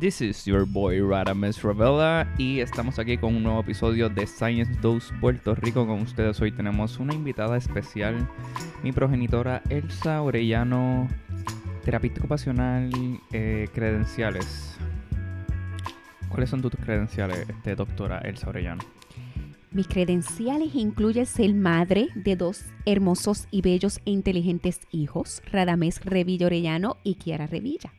This is your boy Radames Ravella y estamos aquí con un nuevo episodio de Science Dose Puerto Rico. Con ustedes hoy tenemos una invitada especial, mi progenitora Elsa Orellano, terapista ocupacional, eh, credenciales. ¿Cuáles son tus credenciales, este, doctora Elsa Orellano? Mis credenciales incluyen ser madre de dos hermosos y bellos e inteligentes hijos, Radamés Revilla Orellano y Kiara Revilla.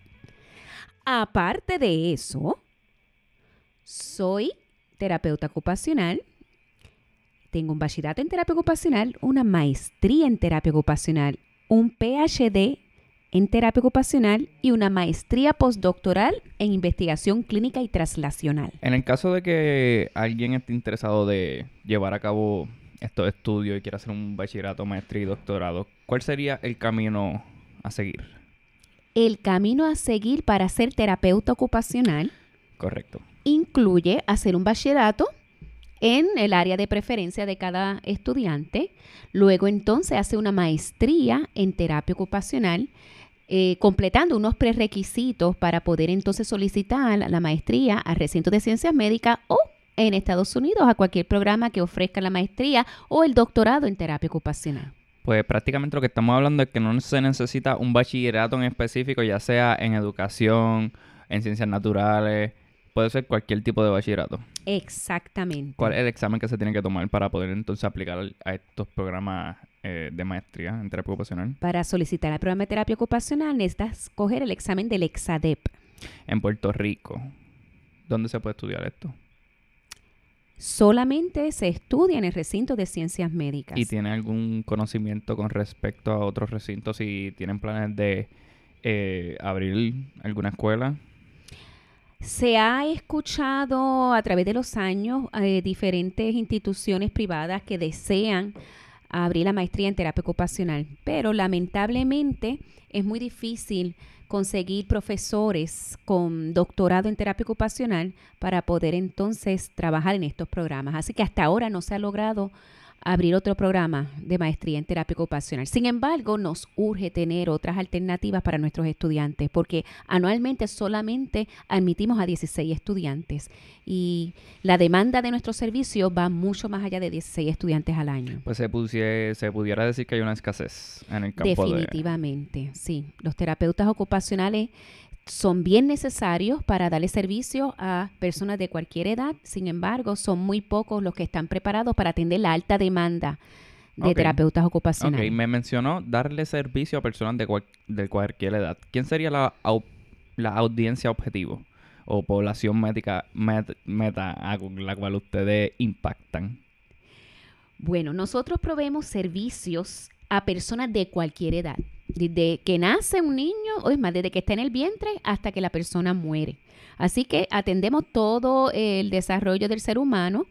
Aparte de eso, soy terapeuta ocupacional, tengo un bachillerato en terapia ocupacional, una maestría en terapia ocupacional, un PhD en terapia ocupacional y una maestría postdoctoral en investigación clínica y traslacional. En el caso de que alguien esté interesado de llevar a cabo estos estudios y quiera hacer un bachillerato, maestría y doctorado, ¿cuál sería el camino a seguir? El camino a seguir para ser terapeuta ocupacional Correcto. incluye hacer un bachillerato en el área de preferencia de cada estudiante, luego entonces hace una maestría en terapia ocupacional, eh, completando unos prerequisitos para poder entonces solicitar la maestría al recinto de ciencias médicas o en Estados Unidos a cualquier programa que ofrezca la maestría o el doctorado en terapia ocupacional. Pues prácticamente lo que estamos hablando es que no se necesita un bachillerato en específico, ya sea en educación, en ciencias naturales, puede ser cualquier tipo de bachillerato. Exactamente. ¿Cuál es el examen que se tiene que tomar para poder entonces aplicar a estos programas eh, de maestría en terapia ocupacional? Para solicitar el programa de terapia ocupacional necesitas coger el examen del EXADEP. En Puerto Rico, ¿dónde se puede estudiar esto? Solamente se estudia en el recinto de ciencias médicas. ¿Y tiene algún conocimiento con respecto a otros recintos si tienen planes de eh, abrir alguna escuela? Se ha escuchado a través de los años eh, diferentes instituciones privadas que desean abrir la maestría en terapia ocupacional, pero lamentablemente es muy difícil conseguir profesores con doctorado en terapia ocupacional para poder entonces trabajar en estos programas. Así que hasta ahora no se ha logrado abrir otro programa de maestría en terapia ocupacional. Sin embargo, nos urge tener otras alternativas para nuestros estudiantes, porque anualmente solamente admitimos a 16 estudiantes y la demanda de nuestro servicio va mucho más allá de 16 estudiantes al año. Pues se, pusie- se pudiera decir que hay una escasez en el campo de... Definitivamente, sí. Los terapeutas ocupacionales son bien necesarios para darle servicio a personas de cualquier edad. Sin embargo, son muy pocos los que están preparados para atender la alta demanda de Ok. terapeutas Ok, ocupacionales. me mencionó darle servicio a personas de, cual- de cualquier edad. ¿Quién sería la, au- la audiencia objetivo o población médica met- meta a la cual ustedes impactan? Bueno, nosotros proveemos servicios a personas de cualquier edad. Desde que nace un niño, o es más, desde que está en el vientre hasta que la persona muere. Así que atendemos todo el desarrollo del ser humano,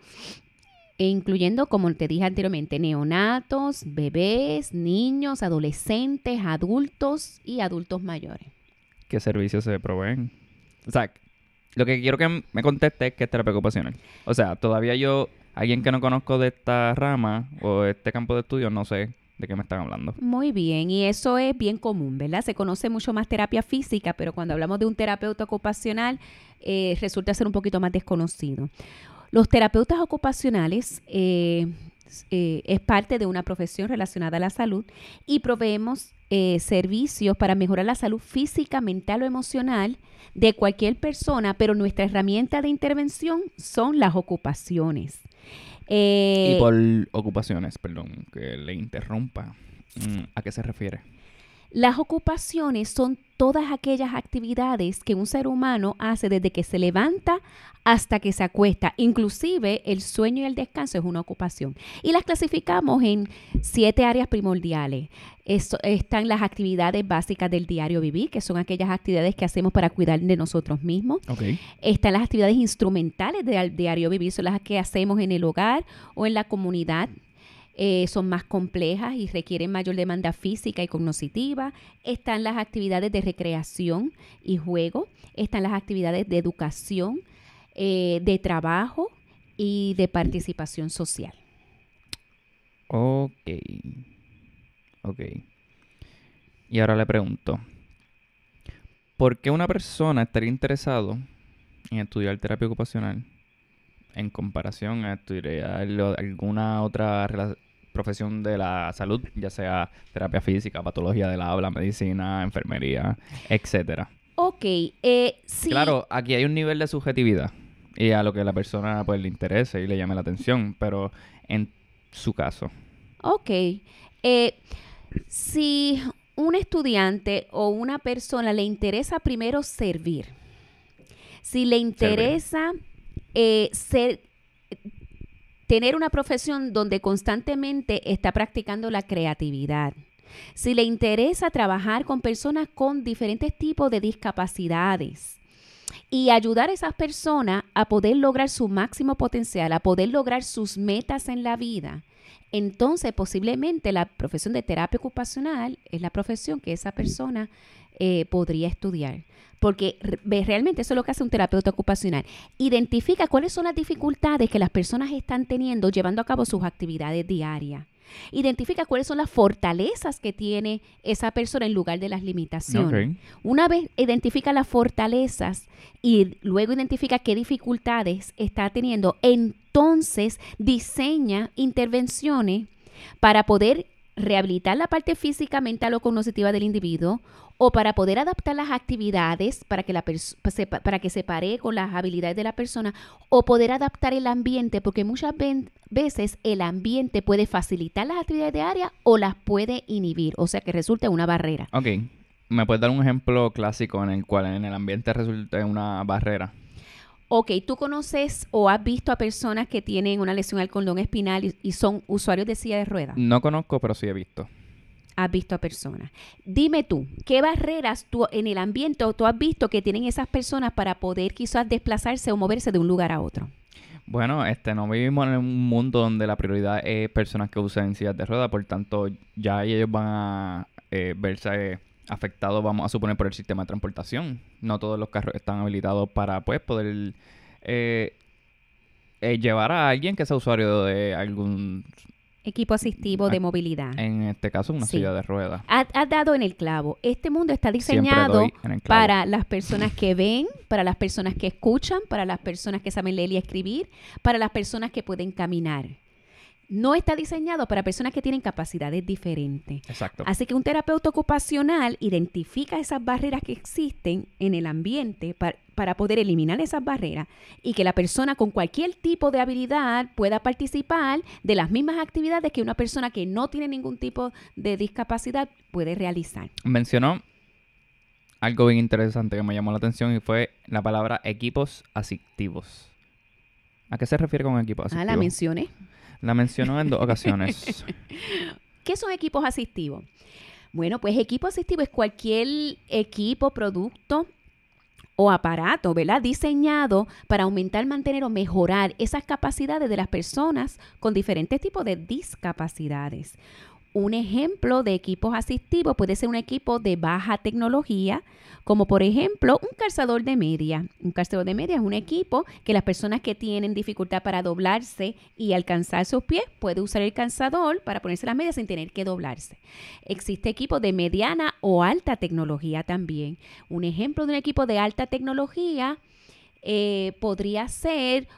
e incluyendo, como te dije anteriormente, neonatos, bebés, niños, adolescentes, adultos y adultos mayores. ¿Qué servicios se proveen? O sea, lo que quiero que me conteste es que es terapia ocupacional. O sea, todavía yo, alguien que no conozco de esta rama o este campo de estudio, no sé de qué me están hablando. Muy bien, y eso es bien común, ¿verdad? Se conoce mucho más terapia física, pero cuando hablamos de un terapeuta ocupacional, eh, resulta ser un poquito más desconocido. Los terapeutas ocupacionales eh, eh, es parte de una profesión relacionada a la salud y proveemos eh, servicios para mejorar la salud física, mental o emocional de cualquier persona, pero nuestra herramienta de intervención son las ocupaciones. Eh, y por ocupaciones, perdón, que le interrumpa. Mm, ¿A qué se refiere? Las ocupaciones son todas aquellas actividades que un ser humano hace desde que se levanta hasta que se acuesta. Inclusive el sueño y el descanso es una ocupación. Y las clasificamos en siete áreas primordiales. Están las actividades básicas del diario vivir, que son aquellas actividades que hacemos para cuidar de nosotros mismos. Ok. Están las actividades instrumentales del diario vivir, son las que hacemos en el hogar o en la comunidad. Eh, son más complejas y requieren mayor demanda física y cognitiva. Están las actividades de recreación y juego. Están las actividades de educación, eh, de trabajo y de participación social. Ok. Ok. Y ahora le pregunto. ¿Por qué una persona estaría interesado en estudiar terapia ocupacional en comparación a estudiar alguna otra profesión de la salud, ya sea terapia física, patología del habla, medicina, enfermería, etcétera. Ok, eh, sí. Claro, aquí hay un nivel de subjetividad y a lo que la persona pues le interese y le llame la atención, pero en su caso. Ok, eh, si un estudiante o una persona le interesa primero servir, si le interesa eh, ser, tener una profesión donde constantemente está practicando la creatividad, si le interesa trabajar con personas con diferentes tipos de discapacidades y ayudar a esas personas a poder lograr su máximo potencial, a poder lograr sus metas en la vida, entonces posiblemente la profesión de terapia ocupacional es la profesión que esa persona eh, podría estudiar. Porque realmente eso es lo que hace un terapeuta ocupacional. Identifica cuáles son las dificultades que las personas están teniendo llevando a cabo sus actividades diarias. Identifica cuáles son las fortalezas que tiene esa persona en lugar de las limitaciones. Una vez identifica las fortalezas y luego identifica qué dificultades está teniendo, entonces diseña intervenciones para poder rehabilitar la parte física, mental o cognitiva del individuo o para poder adaptar las actividades para que, la para que se pare con las habilidades de la persona o poder adaptar el ambiente, porque muchas veces el ambiente puede facilitar las actividades de o las puede inhibir, o sea que resulta una barrera. Ok, ¿me puedes dar un ejemplo clásico en el cual en el ambiente resulta una barrera? Ok, tú conoces o has visto a personas que tienen una lesión al cordón espinal y, y son usuarios de silla de ruedas. No conozco, pero sí he visto has visto a personas. Dime tú, ¿qué barreras tú en el ambiente tú has visto que tienen esas personas para poder quizás desplazarse o moverse de un lugar a otro? Bueno, este, no vivimos en un mundo donde la prioridad es personas que usan sillas de ruedas, por tanto, ya ellos van a eh, verse afectados, vamos a suponer, por el sistema de transportación. No todos los carros están habilitados para, pues, poder eh, eh, llevar a alguien que sea usuario de algún Equipo asistivo de movilidad. En este caso, una silla de ruedas. Has, dado en el clavo. Este mundo está diseñado para las personas que ven, para las personas que escuchan, para las personas que saben leer y escribir, para las personas que pueden caminar no está diseñado para personas que tienen capacidades diferentes. Exacto. Así que un terapeuta ocupacional identifica esas barreras que existen en el ambiente para, para, poder eliminar esas barreras y que la persona con cualquier tipo de habilidad pueda participar de las mismas actividades que una persona que no tiene ningún tipo de discapacidad puede realizar. Mencionó algo bien interesante que me llamó la atención y fue la palabra equipos asistivos. ¿A qué se refiere con equipos asistivos? Ah, la mencioné. La mencionó en dos ocasiones. ¿Qué son equipos asistivos? Bueno, pues equipo asistivo es cualquier equipo, producto o aparato, ¿verdad? Diseñado para aumentar, mantener o mejorar esas capacidades de las personas con diferentes tipos de discapacidades. Un ejemplo de equipos asistivos puede ser un equipo de baja tecnología, como por ejemplo un calzador de media. Un calzador de media es un equipo que las personas que tienen dificultad para doblarse y alcanzar sus pies puede usar el calzador para ponerse las medias sin tener que doblarse. Existe equipo de mediana o alta tecnología también. Un ejemplo de un equipo de alta tecnología eh, podría ser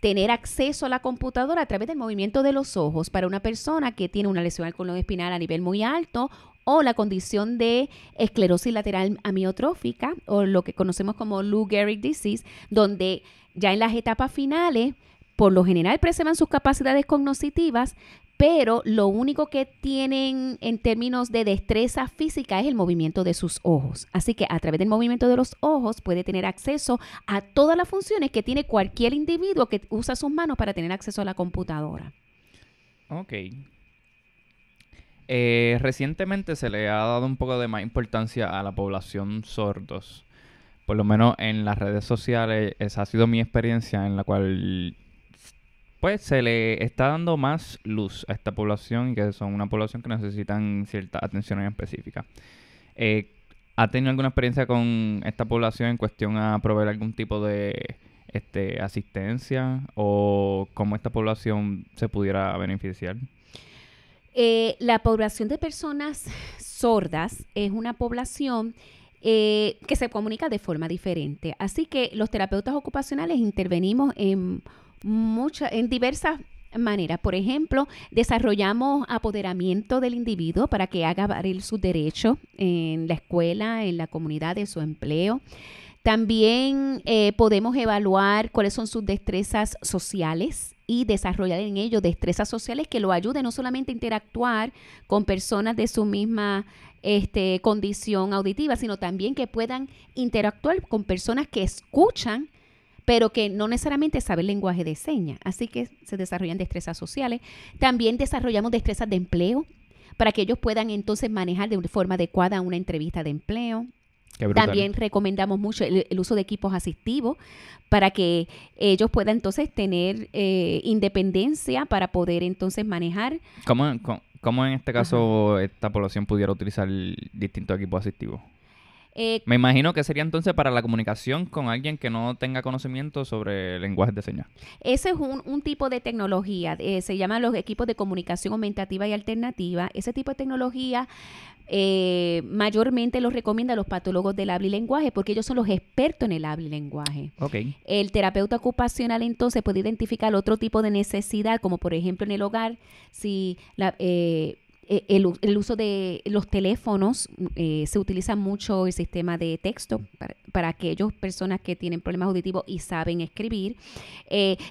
tener acceso a la computadora a través del movimiento de los ojos para una persona que tiene una lesión al colon espinal a nivel muy alto o la condición de esclerosis lateral amiotrófica o lo que conocemos como Lou Gehrig disease, donde ya en las etapas finales por lo general preservan sus capacidades cognitivas, pero lo único que tienen en términos de destreza física es el movimiento de sus ojos. Así que a través del movimiento de los ojos puede tener acceso a todas las funciones que tiene cualquier individuo que usa sus manos para tener acceso a la computadora. Ok. Eh, recientemente se le ha dado un poco de más importancia a la población sordos. Por lo menos en las redes sociales, esa ha sido mi experiencia en la cual pues se le está dando más luz a esta población y que son una población que necesitan cierta atención específica. Eh, ¿Ha tenido alguna experiencia con esta población en cuestión a proveer algún tipo de este, asistencia o cómo esta población se pudiera beneficiar? Eh, la población de personas sordas es una población eh, que se comunica de forma diferente. Así que los terapeutas ocupacionales intervenimos en, muchas, en diversas maneras. Por ejemplo, desarrollamos apoderamiento del individuo para que haga valer sus derechos en la escuela, en la comunidad, en su empleo. También eh, podemos evaluar cuáles son sus destrezas sociales y desarrollar en ello destrezas sociales que lo ayuden no solamente a interactuar con personas de su misma este, condición auditiva, sino también que puedan interactuar con personas que escuchan pero que no necesariamente saben lenguaje de señas. Así que se desarrollan destrezas sociales. También desarrollamos destrezas de empleo para que ellos puedan entonces manejar de forma adecuada una entrevista de empleo. También recomendamos mucho el, uso de equipos asistivos para que ellos puedan entonces tener eh, independencia para poder entonces manejar. ¿Cómo, cómo, en este caso esta población pudiera utilizar distintos equipos asistivos? Eh, Me imagino que sería entonces para la comunicación con alguien que no tenga conocimiento sobre lenguajes de señas. Ese es un, tipo de tecnología, eh, se llaman los equipos de comunicación aumentativa y alternativa. Ese tipo de tecnología eh, mayormente los recomienda los patólogos del habla y lenguaje porque ellos son los expertos en el habla y lenguaje. Okay. El terapeuta ocupacional entonces puede identificar otro tipo de necesidad, como por ejemplo en el hogar, si la, eh, eh, el, uso de los teléfonos, se utiliza mucho el sistema de texto para, aquellas personas que tienen problemas auditivos y saben escribir.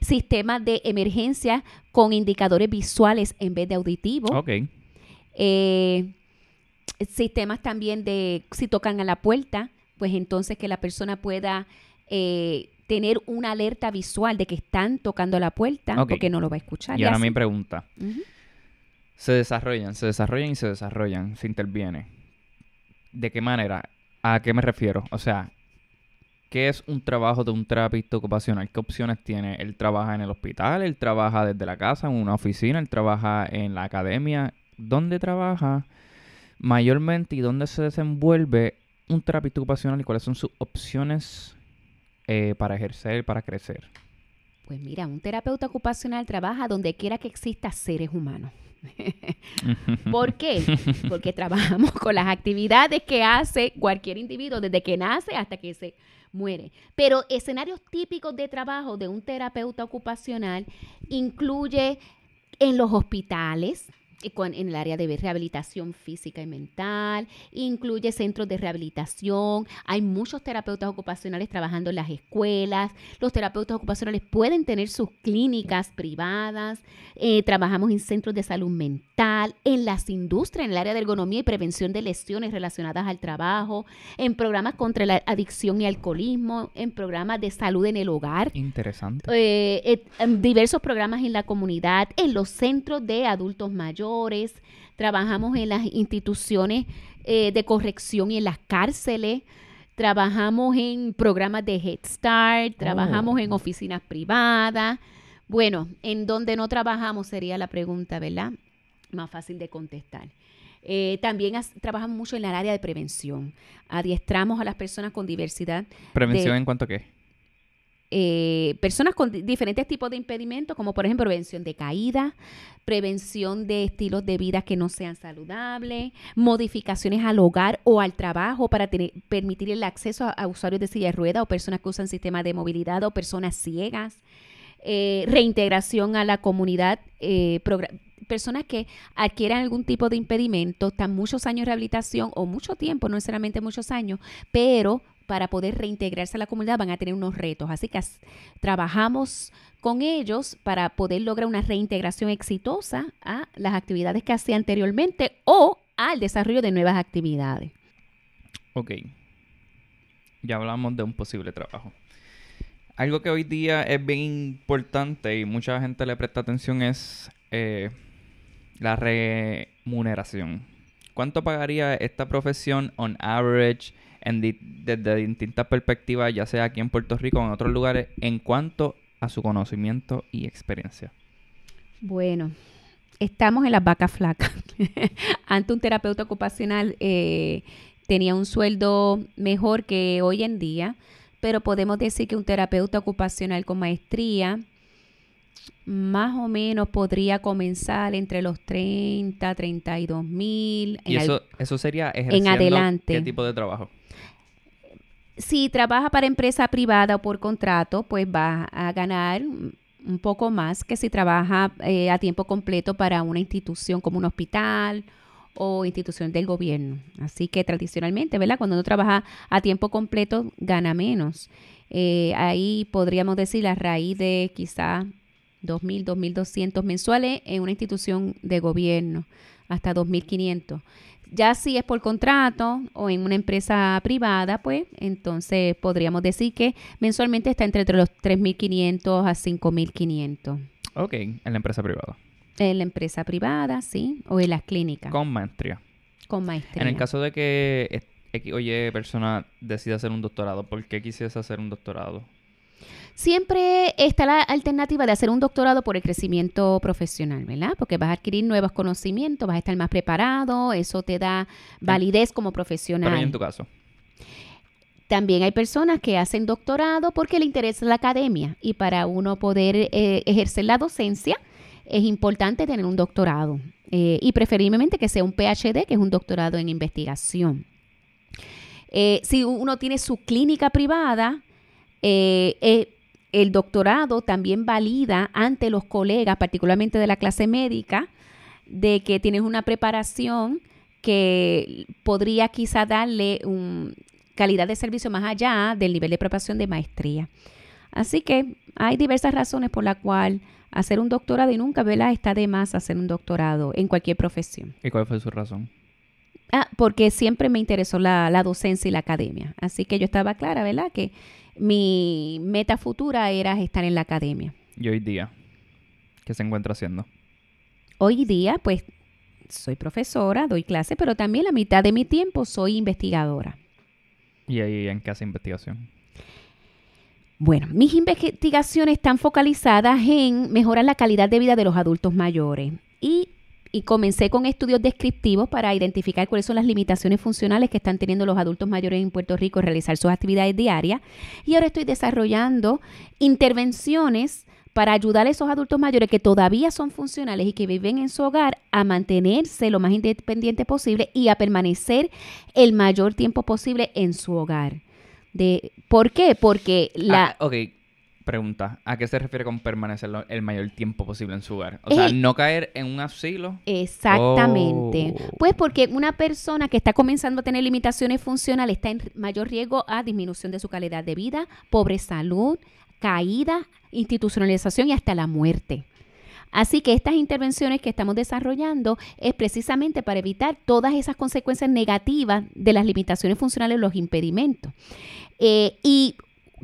sistemas de emergencia con indicadores visuales en vez de auditivos. Okay sistemas también de si tocan a la puerta, pues entonces que la persona pueda eh, tener una alerta visual de que están tocando a la puerta porque no lo va a escuchar. Y, ahora mi pregunta. Se desarrollan, se desarrollan y se desarrollan, se interviene. ¿De qué manera? ¿A qué me refiero? O sea, ¿qué es un trabajo de un terapeuta ocupacional? ¿Qué opciones tiene? Él trabaja en el hospital, él trabaja desde la casa, en una oficina, él trabaja en la academia. ¿Dónde trabaja? mayormente y dónde se desenvuelve un terapeuta ocupacional y cuáles son sus opciones eh, para ejercer, para crecer. Pues mira, un terapeuta ocupacional trabaja donde quiera que exista seres humanos. ¿Por qué? Porque trabajamos con las actividades que hace cualquier individuo desde que nace hasta que se muere. Pero escenarios típicos de trabajo de un terapeuta ocupacional incluye en los hospitales, en el área de rehabilitación física y mental, incluye centros de rehabilitación, hay muchos terapeutas ocupacionales trabajando en las escuelas, los terapeutas ocupacionales pueden tener sus clínicas privadas, eh, trabajamos en centros de salud mental, en las industrias, en el área de ergonomía y prevención de lesiones relacionadas al trabajo, en programas contra la adicción y alcoholismo, en programas de salud en el hogar. Interesante. Eh, eh, en diversos programas en la comunidad, en los centros de adultos mayores trabajamos en las instituciones eh, de corrección y en las cárceles, trabajamos en programas de Head Start, trabajamos en oh. oficinas privadas. Bueno, en donde no trabajamos sería la pregunta, ¿verdad? Más fácil de contestar. Eh, también trabajamos mucho en el área de prevención. Adiestramos a las personas con diversidad. ¿Prevención en cuanto a qué? Eh, personas con diferentes tipos de impedimentos, como por ejemplo prevención de caída, prevención de estilos de vida que no sean saludables, modificaciones al hogar o al trabajo para permitir el acceso a, usuarios de silla de ruedas o personas que usan sistemas de movilidad o personas ciegas, eh, reintegración a la comunidad, eh, personas que adquieran algún tipo de impedimento, están muchos años de rehabilitación o mucho tiempo, no necesariamente muchos años, pero para poder reintegrarse a la comunidad van a tener unos retos. Así que trabajamos con ellos para poder lograr una reintegración exitosa a las actividades que hacía anteriormente o al desarrollo de nuevas actividades. Ok. Ya hablamos de un posible trabajo. Algo que hoy día es bien importante y mucha gente le presta atención es eh, la remuneración. ¿Cuánto pagaría esta profesión on average desde distintas perspectivas, ya sea aquí en Puerto Rico o en otros lugares, en cuanto a su conocimiento y experiencia? Bueno, estamos en las vacas flacas. Antes un terapeuta ocupacional eh, tenía un sueldo mejor que hoy en día, pero podemos decir que un terapeuta ocupacional con maestría más o menos podría comenzar entre los 30, 32 mil. ¿Y eso, eso sería en adelante. qué tipo de trabajo? si trabaja para empresa privada o por contrato, pues va a ganar un poco más que si trabaja eh, a tiempo completo para una institución como un hospital o institución del gobierno. Así que tradicionalmente, ¿verdad? Cuando uno trabaja a tiempo completo, gana menos. Eh, ahí podríamos decir a raíz de quizá 2.000, 2.200 mensuales en una institución de gobierno, hasta 2.500. Ya si es por contrato o en una empresa privada, pues entonces podríamos decir que mensualmente está entre los 3.500 a 5.500. Ok, en la empresa privada. En la empresa privada, sí, o en las clínicas. Con maestría. Con maestría. En el caso de que, oye, persona decida hacer un doctorado, ¿por qué quisiese hacer un doctorado? Siempre está la alternativa de hacer un doctorado por el crecimiento profesional, ¿verdad? Porque vas a adquirir nuevos conocimientos, vas a estar más preparado, eso te da validez como profesional. Pero en tu caso. También hay personas que hacen doctorado porque le interesa la academia y para uno poder eh, ejercer la docencia es importante tener un doctorado eh, y preferiblemente que sea un PhD, que es un doctorado en investigación. Eh, si uno tiene su clínica privada, eh, el doctorado también valida ante los colegas, particularmente de la clase médica, de que tienes una preparación que podría quizá darle un calidad de servicio más allá del nivel de preparación de maestría. Así que hay diversas razones por las cuales hacer un doctorado y nunca, ¿verdad? Está de más hacer un doctorado en cualquier profesión. ¿Y cuál fue su razón? Ah, porque siempre me interesó la, la docencia y la academia. Así que yo estaba clara, ¿verdad? Que mi meta futura era estar en la academia. ¿Y hoy día? ¿Qué se encuentra haciendo? Hoy día, pues, soy profesora, doy clase, pero también la mitad de mi tiempo soy investigadora. ¿Y ahí en qué hace investigación? Bueno, mis investigaciones están focalizadas en mejorar la calidad de vida de los adultos mayores y y comencé con estudios descriptivos para identificar cuáles son las limitaciones funcionales que están teniendo los adultos mayores en Puerto Rico realizar sus actividades diarias. Y ahora estoy desarrollando intervenciones para ayudar a esos adultos mayores que todavía son funcionales y que viven en su hogar a mantenerse lo más independiente posible y a permanecer el mayor tiempo posible en su hogar. De, ¿Por qué? Porque la... Ah, Pregunta, ¿a qué se refiere con permanecer el mayor tiempo posible en su hogar? O sea, no caer en un asilo. Exactamente. Oh. Pues porque una persona que está comenzando a tener limitaciones funcionales está en mayor riesgo a disminución de su calidad de vida, pobre salud, caída, institucionalización y hasta la muerte. Así que estas intervenciones que estamos desarrollando es precisamente para evitar todas esas consecuencias negativas de las limitaciones funcionales, los impedimentos. Eh, y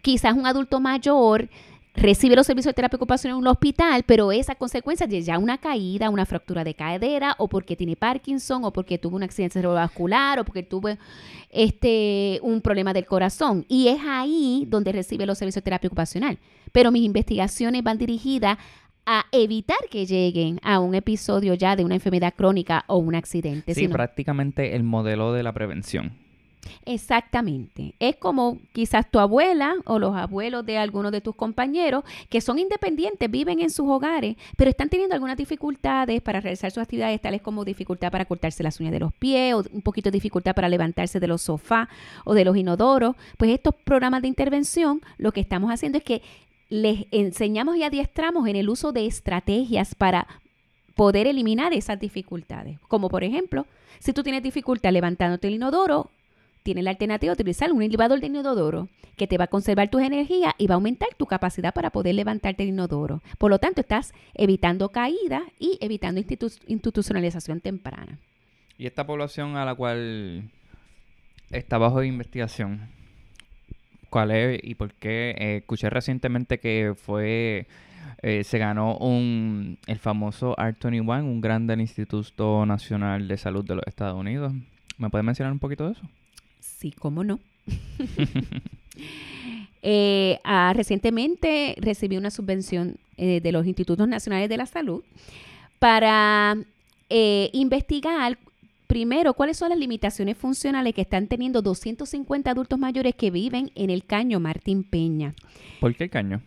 quizás un adulto mayor recibe los servicios de terapia ocupacional en un hospital, pero esa consecuencia de ya una caída, una fractura de cadera, o porque tiene Parkinson, o porque tuvo un accidente cerebrovascular, o porque tuvo este, un problema del corazón. Y es ahí donde recibe los servicios de terapia ocupacional. Pero mis investigaciones van dirigidas a evitar que lleguen a un episodio ya de una enfermedad crónica o un accidente. Sí, prácticamente el modelo de la prevención. Exactamente. Es como quizás tu abuela o los abuelos de algunos de tus compañeros que son independientes, viven en sus hogares, pero están teniendo algunas dificultades para realizar sus actividades, tales como dificultad para cortarse las uñas de los pies o un poquito de dificultad para levantarse de los sofás o de los inodoros. Pues estos programas de intervención lo que estamos haciendo es que les enseñamos y adiestramos en el uso de estrategias para poder eliminar esas dificultades. Como por ejemplo, si tú tienes dificultad levantándote el inodoro, tiene la alternativa de utilizar un elevador de inodoro que te va a conservar tus energías y va a aumentar tu capacidad para poder levantarte el inodoro. Por lo tanto, estás evitando caídas y evitando institucionalización temprana. ¿Y esta población a la cual está bajo investigación? ¿Cuál es y por qué? Eh, escuché recientemente que fue eh, se ganó un el famoso ART21, un gran del Instituto Nacional de Salud de los Estados Unidos. ¿Me puede mencionar un poquito de eso? Sí, cómo no. Eh, ah, recientemente recibí una subvención eh, de los Institutos Nacionales de la Salud para eh, investigar primero cuáles son las limitaciones funcionales que están teniendo 250 adultos mayores que viven en el Caño Martín Peña. ¿Por qué el Caño?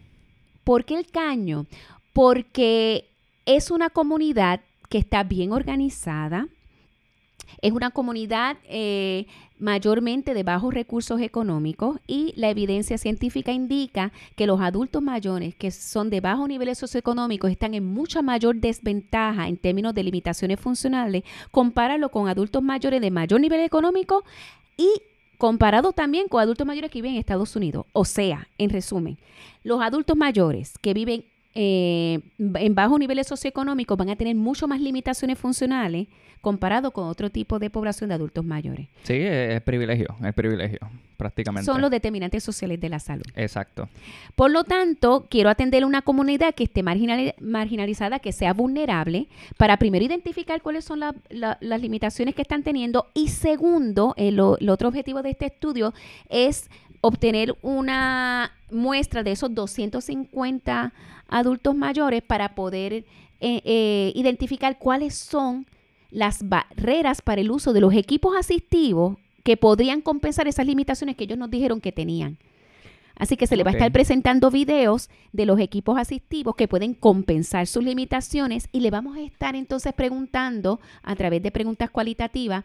¿Por qué el Caño? Porque es una comunidad que está bien organizada, es una comunidad eh, mayormente de bajos recursos económicos y la evidencia científica indica que los adultos mayores que son de bajos niveles socioeconómicos están en mucha mayor desventaja en términos de limitaciones funcionales, compáralo con adultos mayores de mayor nivel económico y comparado también con adultos mayores que viven en Estados Unidos. O sea, en resumen, los adultos mayores que viven eh, en bajos niveles socioeconómicos van a tener mucho más limitaciones funcionales comparado con otro tipo de población de adultos mayores. Sí, es privilegio, es privilegio, prácticamente. Son los determinantes sociales de la salud. Exacto. Por lo tanto, quiero atender a una comunidad que esté marginalizada, que sea vulnerable, para primero identificar cuáles son las limitaciones que están teniendo y segundo, el otro objetivo de este estudio es obtener una muestra de esos 250 adultos mayores para poder eh, eh, identificar cuáles son las barreras para el uso de los equipos asistivos que podrían compensar esas limitaciones que ellos nos dijeron que tenían. Así que se le va a estar presentando videos de los equipos asistivos que pueden compensar sus limitaciones y le vamos a estar entonces preguntando a través de preguntas cualitativas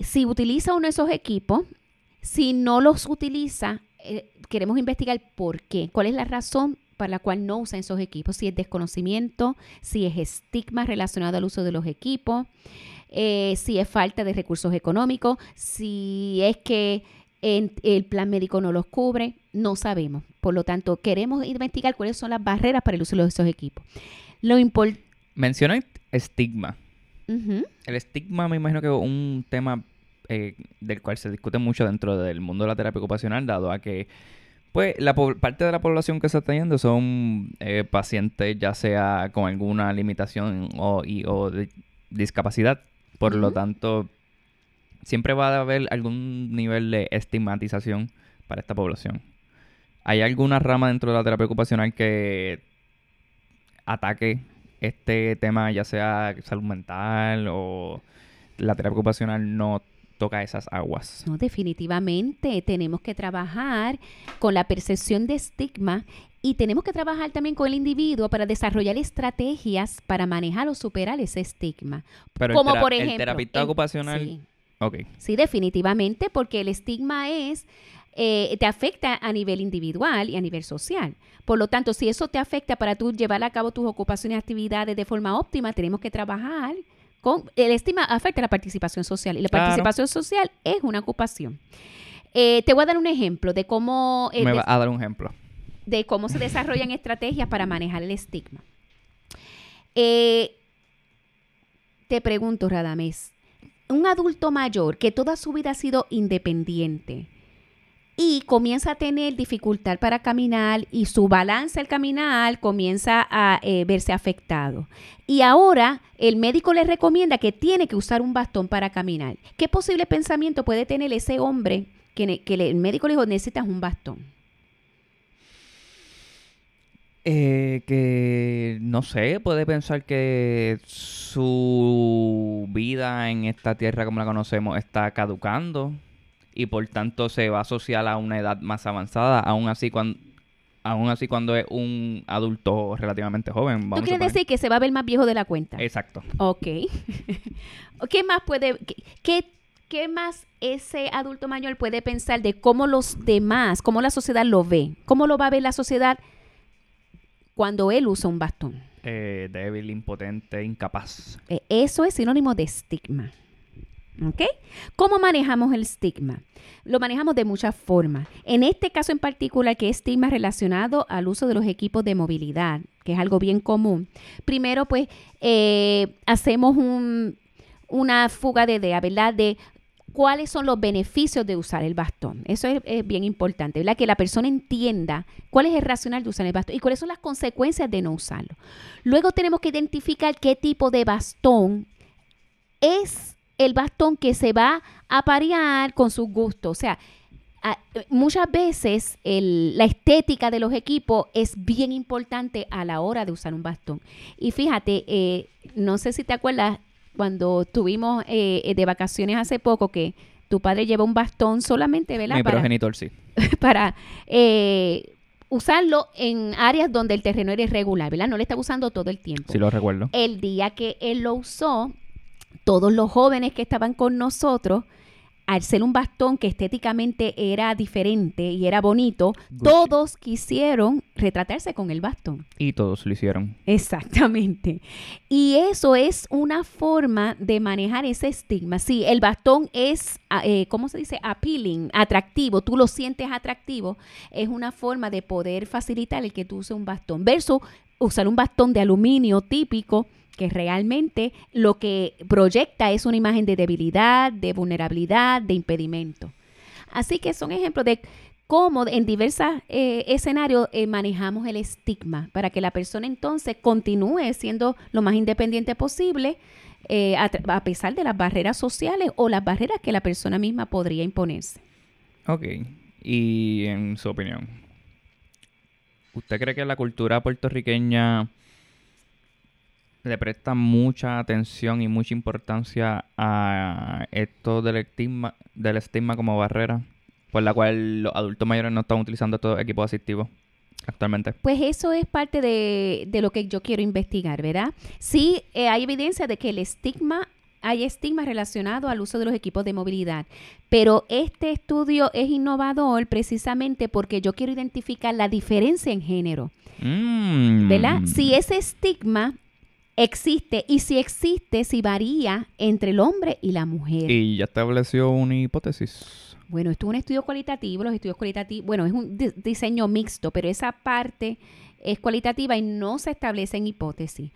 si utiliza uno de esos equipos, si no los utiliza, eh, queremos investigar por qué, cuál es la razón para la cual no usan esos equipos, si es desconocimiento, si es estigma relacionado al uso de los equipos, eh, si es falta de recursos económicos, si es que el plan médico no los cubre, no sabemos. Por lo tanto, queremos investigar cuáles son las barreras para el uso de esos equipos. Lo Menciona estigma. El estigma me imagino que es un tema eh, del cual se discute mucho dentro del mundo de la terapia ocupacional, dado a que pues la parte de la población que se está yendo son eh, pacientes ya sea con alguna limitación o, discapacidad. Por lo tanto, siempre va a haber algún nivel de estigmatización para esta población. ¿Hay alguna rama dentro de la terapia ocupacional que ataque este tema, ya sea salud mental o la terapia ocupacional no toca esas aguas. No, definitivamente tenemos que trabajar con la percepción de estigma y tenemos que trabajar también con el individuo para desarrollar estrategias para manejar o superar ese estigma. Como por ejemplo, el terapeuta ocupacional. Sí. sí, definitivamente, porque el estigma es eh, te afecta a nivel individual y a nivel social. Por lo tanto, si eso te afecta para tú llevar a cabo tus ocupaciones y actividades de forma óptima, tenemos que trabajar el estima afecta la participación social y la participación social es una ocupación. Eh, te voy a dar un ejemplo de cómo... Me va a dar un ejemplo. De cómo se desarrollan estrategias para manejar el estigma. Eh, te pregunto, Radamés, un adulto mayor que toda su vida ha sido independiente, y comienza a tener dificultad para caminar y su balance al caminar comienza a eh, verse afectado. Y ahora el médico le recomienda que tiene que usar un bastón para caminar. ¿Qué posible pensamiento puede tener ese hombre que, el médico le dijo necesitas un bastón? Eh, que no sé, puede pensar que su vida en esta tierra como la conocemos está caducando y por tanto se va a asociar a una edad más avanzada, aún así cuando aún así cuando es un adulto relativamente joven. ¿Tú quieres decir que se va a ver más viejo de la cuenta? Exacto. Ok. ¿Qué más puede, qué, qué, más ese adulto mayor puede pensar de cómo los demás, cómo la sociedad lo ve? ¿Cómo lo va a ver la sociedad cuando él usa un bastón? Eh, débil, impotente, incapaz. Eh, eso es sinónimo de estigma. ¿Ok? ¿Cómo manejamos el estigma? Lo manejamos de muchas formas. En este caso en particular, que es estigma relacionado al uso de los equipos de movilidad, que es algo bien común. Primero, pues, eh, hacemos una fuga de idea, ¿verdad? De cuáles son los beneficios de usar el bastón. Eso es, bien importante, ¿verdad? Que la persona entienda cuál es el racional de usar el bastón y cuáles son las consecuencias de no usarlo. Luego tenemos que identificar qué tipo de bastón es el bastón que se va a parear con sus gustos. O sea, muchas veces la estética de los equipos es bien importante a la hora de usar un bastón. Y fíjate, eh, no sé si te acuerdas cuando tuvimos eh, de vacaciones hace poco que tu padre lleva un bastón solamente, ¿verdad? Mi progenitor, sí. Para eh, usarlo en áreas donde el terreno era irregular, ¿verdad? No le estaba usando todo el tiempo. Sí, lo recuerdo. El día que él lo usó, todos los jóvenes que estaban con nosotros, al ser un bastón que estéticamente era diferente y era bonito, Gucci. todos quisieron retratarse con el bastón. Y todos lo hicieron. Exactamente. Y eso es una forma de manejar ese estigma. Sí, el bastón es, eh, ¿cómo se dice? Appealing, atractivo. Tú lo sientes atractivo. Es una forma de poder facilitar el que tú uses un bastón. Versus usar un bastón de aluminio típico que realmente lo que proyecta es una imagen de debilidad, de vulnerabilidad, de impedimento. Así que son ejemplos de cómo en diversos eh, escenarios eh, manejamos el estigma para que la persona entonces continúe siendo lo más independiente posible eh, a, a pesar de las barreras sociales o las barreras que la persona misma podría imponerse. Ok. Y en su opinión, ¿usted cree que la cultura puertorriqueña le presta mucha atención y mucha importancia a esto del estigma, del estigma como barrera, por la cual los adultos mayores no están utilizando estos equipos asistivos actualmente? Pues eso es parte de, de lo que yo quiero investigar, ¿verdad? Sí, eh, hay evidencia de que el estigma, hay estigma relacionado al uso de los equipos de movilidad, pero este estudio es innovador precisamente porque yo quiero identificar la diferencia en género, Mm. ¿verdad? Si ese estigma existe y si existe, si varía entre el hombre y la mujer. Y ya estableció una hipótesis. Bueno, esto es un estudio cualitativo, los estudios cualitativos, bueno, es un di- diseño mixto, pero esa parte es cualitativa y no se establece en hipótesis.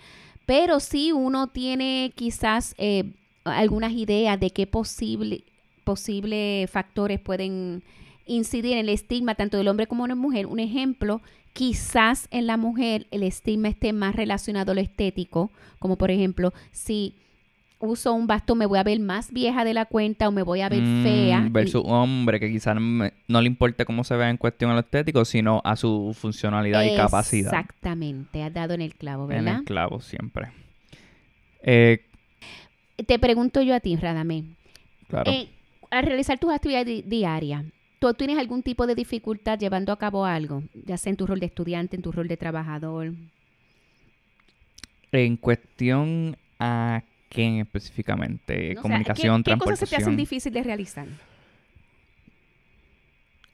Pero sí uno tiene quizás eh, algunas ideas de qué posible, posibles factores pueden incidir en el estigma tanto del hombre como de la mujer. Un ejemplo, quizás en la mujer el estigma esté más relacionado a lo estético, como por ejemplo, si uso un bastón me voy a ver más vieja de la cuenta o me voy a ver Mm, fea. Versus un hombre que quizás no, le importe cómo se vea en cuestión a lo estético, sino a su funcionalidad y capacidad. Exactamente, has dado en el clavo, En ¿verdad? el clavo siempre. Eh, Te pregunto yo a ti, Radamé, claro. eh, al realizar tus actividades di- diarias, ¿tú tienes algún tipo de dificultad llevando a cabo algo? Ya sea en tu rol de estudiante, en tu rol de trabajador. En cuestión a qué específicamente, No comunicación, ¿qué, ¿Qué cosas se te hacen difícil de realizar?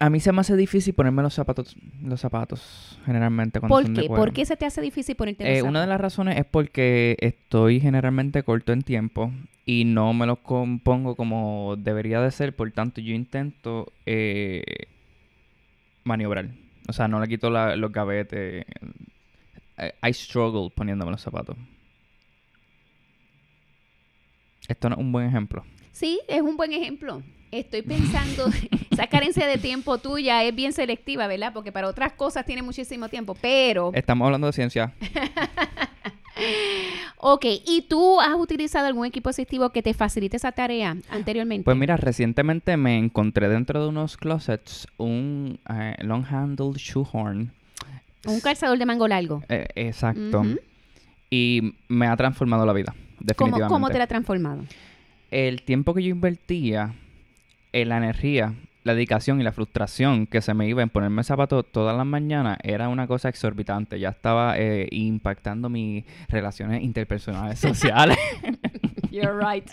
A mí se me hace difícil ponerme los zapatos, los zapatos generalmente cuando ¿Por son qué? ¿Por qué se te hace difícil ponerte los Eh, una de zapatos? las razones es porque estoy generalmente corto en tiempo y no me los compongo como debería de ser, por tanto yo intento eh, maniobrar. O sea, no le quito la- los gavetes. I, I struggle poniéndome los zapatos. Esto no es un buen ejemplo. Sí, es un buen ejemplo. Estoy pensando, esa carencia de tiempo tuya es bien selectiva, ¿verdad? Porque para otras cosas tiene muchísimo tiempo, pero... Estamos hablando de ciencia. Ok, ¿y tú has utilizado algún equipo asistivo que te facilite esa tarea anteriormente? Pues mira, recientemente me encontré dentro de unos closets un eh, long handled shoehorn. Un calzador de mango largo. Eh, exacto. Y me ha transformado la vida, ¿Cómo, definitivamente. ¿Cómo te la ha transformado? El tiempo que yo invertía, en la energía, la dedicación y la frustración que se me iba en ponerme zapatos todas las mañanas era una cosa exorbitante. Ya estaba eh, impactando mis relaciones interpersonales sociales. You're right.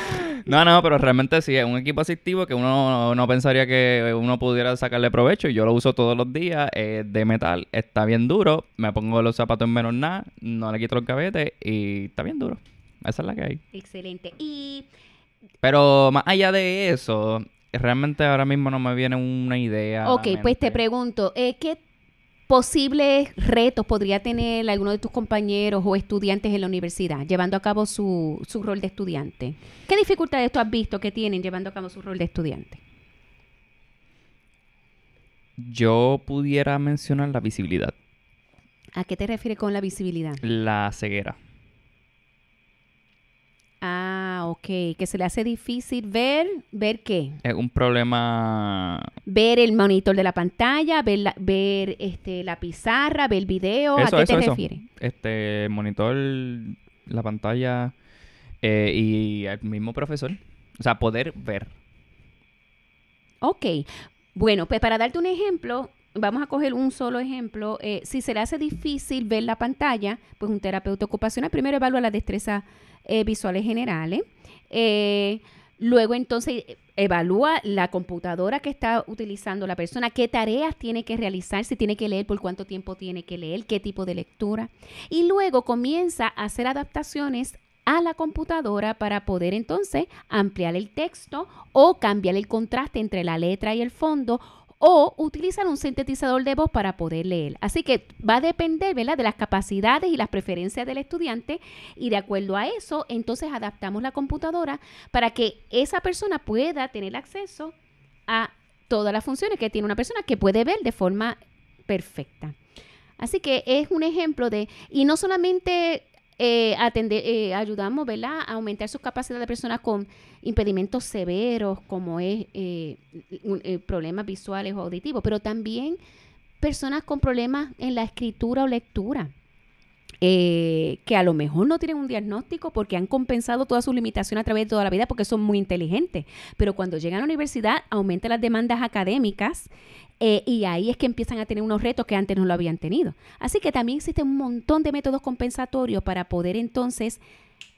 no, no, pero realmente sí, es un equipo asistivo que uno no pensaría que uno pudiera sacarle provecho. y Yo lo uso todos los días, es de metal, está bien duro. Me pongo los zapatos en menos nada, no le quito los gavetes y está bien duro. Esa es la que hay. Excelente. Y Pero más allá de eso, realmente ahora mismo no me viene una idea. Ok, pues te pregunto, eh, ¿qué posibles retos podría tener alguno de tus compañeros o estudiantes en la universidad llevando a cabo su, su rol de estudiante? ¿Qué dificultades tú has visto que tienen llevando a cabo su rol de estudiante? Yo pudiera mencionar la visibilidad, ¿A qué te refieres con la visibilidad? la ceguera. Ah, ok, que se le hace difícil ver, ¿ver qué? Es un problema. Ver el monitor de la pantalla, ver, la- ver este, la pizarra, ver el video, Eso, ¿a qué eso, te eso. refieres? Este, monitor, la pantalla eh, y el mismo profesor. O sea, poder ver. Ok. Bueno, pues para darte un ejemplo, vamos a coger un solo ejemplo, eh, si se le hace difícil ver la pantalla, pues un terapeuta ocupacional primero evalúa las destrezas eh, visuales generales. Eh, luego entonces evalúa la computadora que está utilizando la persona, qué tareas tiene que realizar, si tiene que leer, por cuánto tiempo tiene que leer, qué tipo de lectura. Y luego comienza a hacer adaptaciones a la computadora para poder entonces ampliar el texto o cambiar el contraste entre la letra y el fondo o utilizar un sintetizador de voz para poder leer. Así que va a depender de las capacidades y las preferencias del estudiante y de acuerdo a eso, entonces adaptamos la computadora para que esa persona pueda tener acceso a todas las funciones que tiene una persona que puede ver de forma perfecta. Así que es un ejemplo de, y no solamente eh, atender, eh, ayudamos ¿verdad? a aumentar sus capacidades de personas con impedimentos severos, como es eh, eh, problemas visuales o auditivos, pero también personas con problemas en la escritura o lectura. que a lo mejor no tienen un diagnóstico porque han compensado todas sus limitaciones a través de toda la vida porque son muy inteligentes, pero cuando llegan a la universidad aumentan las demandas académicas eh, y ahí es que empiezan a tener unos retos que antes no lo habían tenido. Así que también existen un montón de métodos compensatorios para poder entonces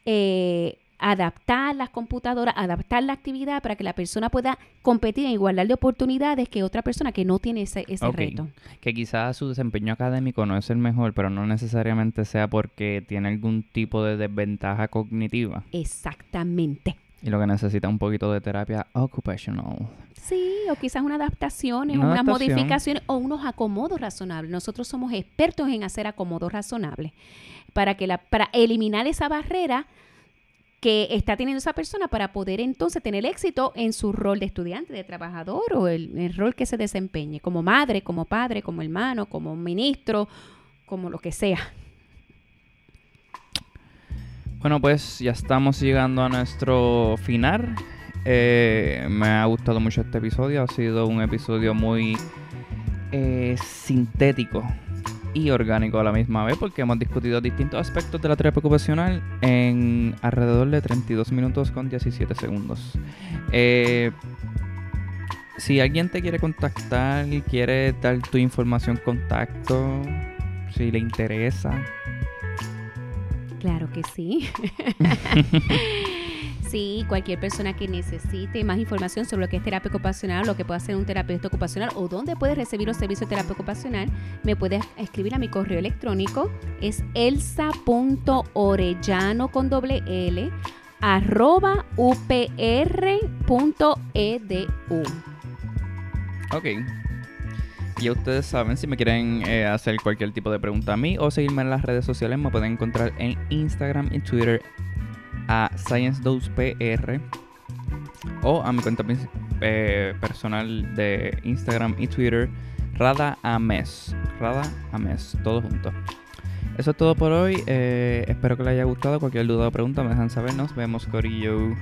eh, adaptar las computadoras, adaptar la actividad para que la persona pueda competir en igualdad de oportunidades que otra persona que no tiene ese, ese reto. Que quizás su desempeño académico no es el mejor, pero no necesariamente sea porque tiene algún tipo de desventaja cognitiva. Exactamente. Y lo que necesita un poquito de terapia occupational. Sí, o quizás una adaptación, unas modificaciones o unos acomodos razonables. Nosotros somos expertos en hacer acomodos razonables para que la para eliminar esa barrera que está teniendo esa persona para poder entonces tener éxito en su rol de estudiante, de trabajador o el, el rol que se desempeñe, como madre, como padre, como hermano, como ministro, como lo que sea. Bueno, pues ya estamos llegando a nuestro final. Eh, me ha gustado mucho este episodio. Ha sido un episodio muy eh, sintético y orgánico a la misma vez porque hemos discutido distintos aspectos de la terapia ocupacional en alrededor de 32 minutos con 17 segundos. Eh, si alguien te quiere contactar, quiere dar tu información, contacto, si le interesa. Claro que sí. Sí, cualquier persona que necesite más información sobre lo que es terapia ocupacional, lo que puede hacer un terapeuta ocupacional o dónde puede recibir los servicios de terapia ocupacional, me puede escribir a mi correo electrónico. Es elsa.orellano con doble L arroba upr.edu. Ok. Ya ustedes saben, si me quieren eh, hacer cualquier tipo de pregunta a mí o seguirme en las redes sociales, me pueden encontrar en Instagram y Twitter a Science2PR o a mi cuenta eh, personal de Instagram y Twitter, Rada Ames. Rada todo junto. Eso es todo por hoy. Eh, espero que les haya gustado. Cualquier duda o pregunta me dejan saber. Nos vemos, Corillo.